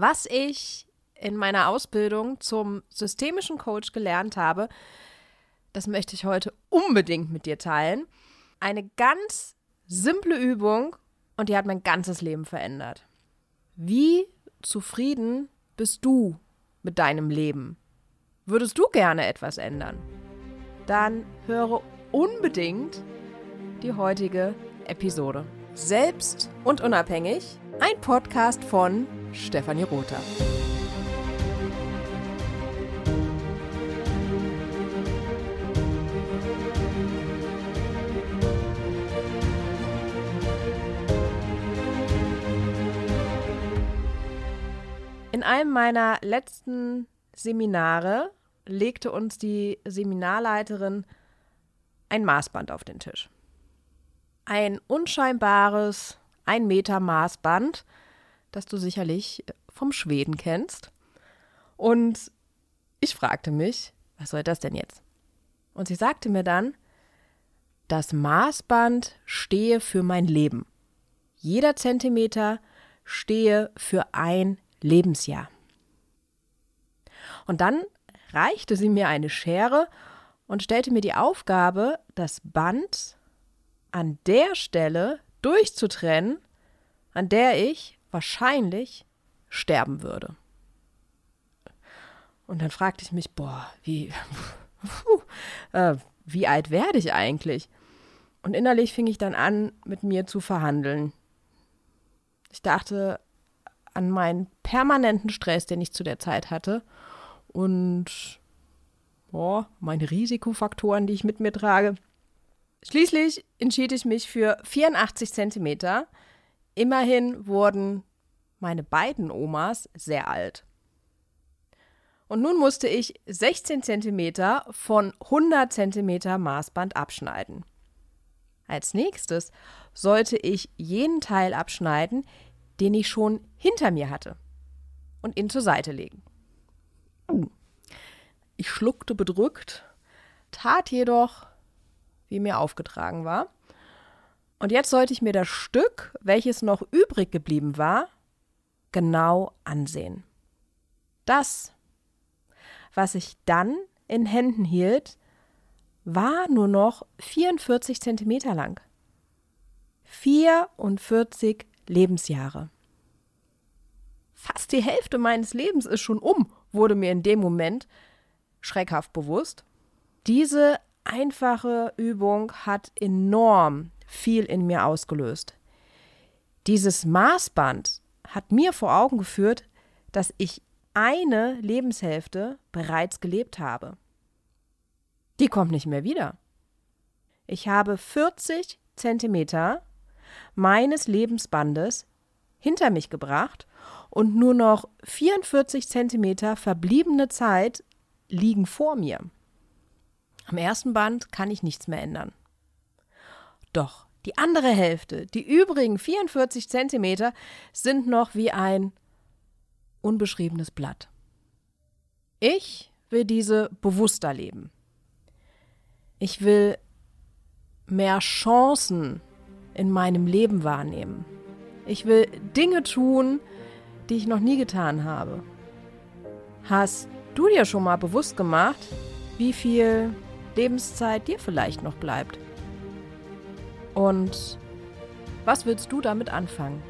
was ich in meiner Ausbildung zum systemischen Coach gelernt habe, das möchte ich heute unbedingt mit dir teilen. Eine ganz simple Übung und die hat mein ganzes Leben verändert. Wie zufrieden bist du mit deinem Leben? Würdest du gerne etwas ändern? Dann höre unbedingt die heutige Episode. Selbst und unabhängig, ein Podcast von Stefanie Rother. In einem meiner letzten Seminare legte uns die Seminarleiterin ein Maßband auf den Tisch. Ein unscheinbares, ein Meter Maßband, das du sicherlich vom Schweden kennst. Und ich fragte mich, was soll das denn jetzt? Und sie sagte mir dann, das Maßband stehe für mein Leben. Jeder Zentimeter stehe für ein Lebensjahr. Und dann reichte sie mir eine Schere und stellte mir die Aufgabe, das Band an der Stelle durchzutrennen, an der ich wahrscheinlich sterben würde. Und dann fragte ich mich, boah, wie, äh, wie alt werde ich eigentlich? Und innerlich fing ich dann an, mit mir zu verhandeln. Ich dachte an meinen permanenten Stress, den ich zu der Zeit hatte und boah, meine Risikofaktoren, die ich mit mir trage. Schließlich entschied ich mich für 84 Zentimeter. Immerhin wurden meine beiden Omas sehr alt. Und nun musste ich 16 Zentimeter von 100 Zentimeter Maßband abschneiden. Als nächstes sollte ich jenen Teil abschneiden, den ich schon hinter mir hatte, und ihn zur Seite legen. Ich schluckte bedrückt, tat jedoch, wie mir aufgetragen war. Und jetzt sollte ich mir das Stück, welches noch übrig geblieben war, genau ansehen. Das, was ich dann in Händen hielt, war nur noch 44 Zentimeter lang. 44 Lebensjahre. Fast die Hälfte meines Lebens ist schon um, wurde mir in dem Moment schreckhaft bewusst. Diese einfache Übung hat enorm viel in mir ausgelöst. Dieses Maßband hat mir vor Augen geführt, dass ich eine Lebenshälfte bereits gelebt habe. Die kommt nicht mehr wieder. Ich habe 40 Zentimeter meines Lebensbandes hinter mich gebracht und nur noch 44 Zentimeter verbliebene Zeit liegen vor mir. Am ersten Band kann ich nichts mehr ändern. Doch die andere Hälfte, die übrigen 44 Zentimeter, sind noch wie ein unbeschriebenes Blatt. Ich will diese bewusster leben. Ich will mehr Chancen in meinem Leben wahrnehmen. Ich will Dinge tun, die ich noch nie getan habe. Hast du dir schon mal bewusst gemacht, wie viel Lebenszeit dir vielleicht noch bleibt? Und was willst du damit anfangen?